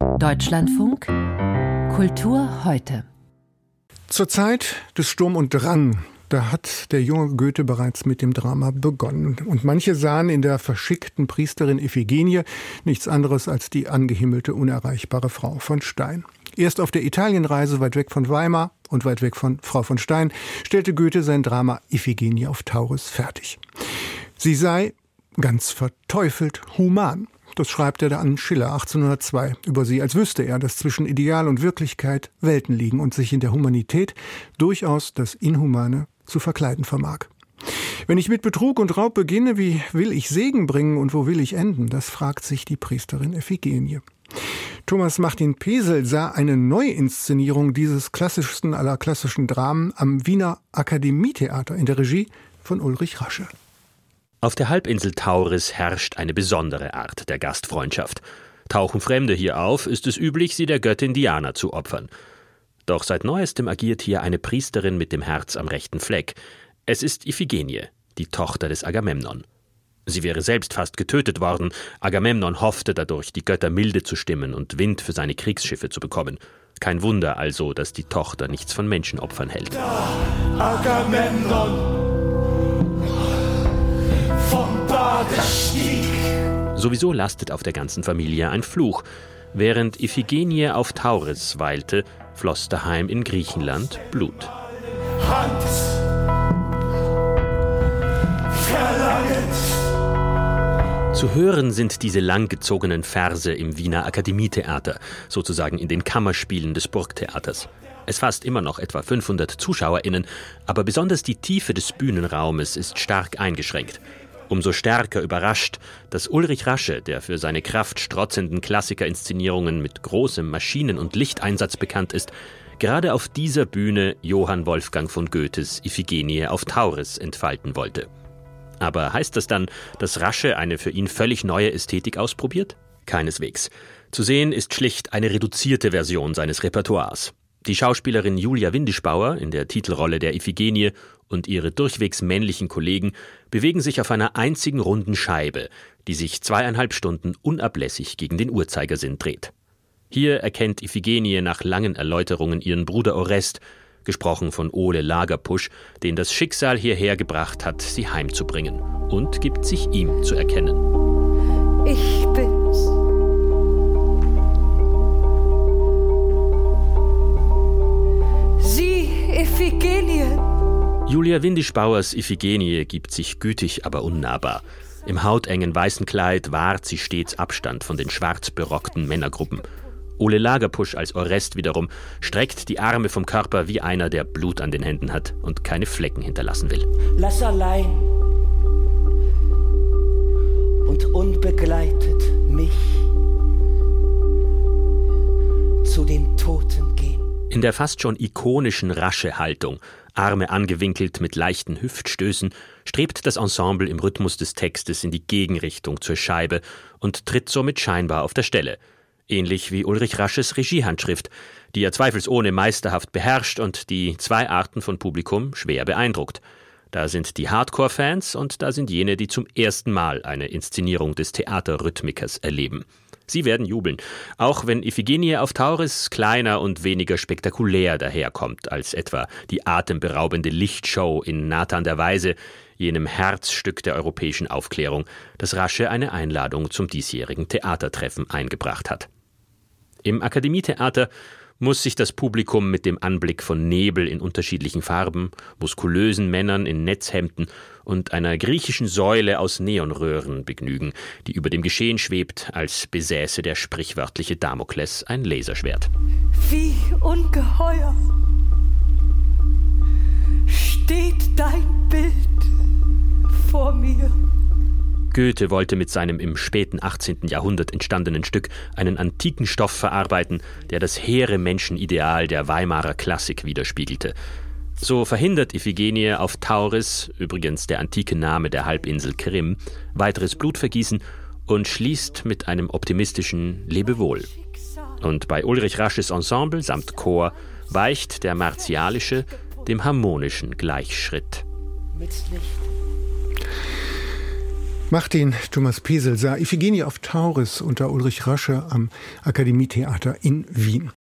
Deutschlandfunk Kultur heute. Zur Zeit des Sturm und Drang, da hat der junge Goethe bereits mit dem Drama begonnen. Und manche sahen in der verschickten Priesterin Iphigenie nichts anderes als die angehimmelte, unerreichbare Frau von Stein. Erst auf der Italienreise weit weg von Weimar und weit weg von Frau von Stein stellte Goethe sein Drama Iphigenie auf Tauris fertig. Sie sei ganz verteufelt human. Das schreibt er an Schiller 1802 über sie, als wüsste er, dass zwischen Ideal und Wirklichkeit Welten liegen und sich in der Humanität durchaus das Inhumane zu verkleiden vermag. Wenn ich mit Betrug und Raub beginne, wie will ich Segen bringen und wo will ich enden? Das fragt sich die Priesterin Iphigenie. Thomas Martin Pesel sah eine Neuinszenierung dieses klassischsten aller klassischen Dramen am Wiener Akademietheater in der Regie von Ulrich Rasche. Auf der Halbinsel Tauris herrscht eine besondere Art der Gastfreundschaft. Tauchen Fremde hier auf, ist es üblich, sie der Göttin Diana zu opfern. Doch seit neuestem agiert hier eine Priesterin mit dem Herz am rechten Fleck. Es ist Iphigenie, die Tochter des Agamemnon. Sie wäre selbst fast getötet worden. Agamemnon hoffte dadurch, die Götter milde zu stimmen und Wind für seine Kriegsschiffe zu bekommen. Kein Wunder also, dass die Tochter nichts von Menschenopfern hält. Agamemnon Sowieso lastet auf der ganzen Familie ein Fluch. Während Iphigenie auf Tauris weilte, floss daheim in Griechenland Blut. Hand Zu hören sind diese langgezogenen Verse im Wiener Akademietheater, sozusagen in den Kammerspielen des Burgtheaters. Es fasst immer noch etwa 500 ZuschauerInnen, aber besonders die Tiefe des Bühnenraumes ist stark eingeschränkt. Umso stärker überrascht, dass Ulrich Rasche, der für seine kraftstrotzenden Klassikerinszenierungen mit großem Maschinen- und Lichteinsatz bekannt ist, gerade auf dieser Bühne Johann Wolfgang von Goethes Iphigenie auf Tauris entfalten wollte. Aber heißt das dann, dass Rasche eine für ihn völlig neue Ästhetik ausprobiert? Keineswegs. Zu sehen ist schlicht eine reduzierte Version seines Repertoires. Die Schauspielerin Julia Windischbauer in der Titelrolle der Iphigenie und ihre durchwegs männlichen Kollegen bewegen sich auf einer einzigen runden Scheibe, die sich zweieinhalb Stunden unablässig gegen den Uhrzeigersinn dreht. Hier erkennt Iphigenie nach langen Erläuterungen ihren Bruder Orest, gesprochen von Ole Lagerpusch, den das Schicksal hierher gebracht hat, sie heimzubringen, und gibt sich ihm zu erkennen. Ich bin's. Iphigenie. Julia Windischbauers Iphigenie gibt sich gütig, aber unnahbar. Im hautengen weißen Kleid wahrt sie stets Abstand von den schwarz berockten Männergruppen. Ole Lagerpusch als Orest wiederum streckt die Arme vom Körper wie einer, der Blut an den Händen hat und keine Flecken hinterlassen will. Lass allein In der fast schon ikonischen rasche Haltung Arme angewinkelt mit leichten Hüftstößen, strebt das Ensemble im Rhythmus des Textes in die Gegenrichtung zur Scheibe und tritt somit scheinbar auf der Stelle. Ähnlich wie Ulrich Rasches Regiehandschrift, die er zweifelsohne meisterhaft beherrscht und die zwei Arten von Publikum schwer beeindruckt. Da sind die Hardcore-Fans und da sind jene, die zum ersten Mal eine Inszenierung des Theaterrhythmikers erleben. Sie werden jubeln, auch wenn Iphigenie auf Tauris kleiner und weniger spektakulär daherkommt als etwa die atemberaubende Lichtshow in Nathan der Weise, jenem Herzstück der europäischen Aufklärung, das rasche eine Einladung zum diesjährigen Theatertreffen eingebracht hat. Im Akademietheater muss sich das Publikum mit dem Anblick von Nebel in unterschiedlichen Farben, muskulösen Männern in Netzhemden und einer griechischen Säule aus Neonröhren begnügen, die über dem Geschehen schwebt, als besäße der sprichwörtliche Damokles ein Laserschwert. Wie ungeheuer steht dein Bild vor mir. Goethe wollte mit seinem im späten 18. Jahrhundert entstandenen Stück einen antiken Stoff verarbeiten, der das hehre Menschenideal der Weimarer Klassik widerspiegelte. So verhindert Iphigenie auf Tauris, übrigens der antike Name der Halbinsel Krim, weiteres Blutvergießen und schließt mit einem optimistischen Lebewohl. Und bei Ulrich Rasches Ensemble samt Chor weicht der martialische dem harmonischen Gleichschritt. Mit Licht. Martin Thomas Pesel sah Iphigenie auf Tauris unter Ulrich Rasche am Akademietheater in Wien.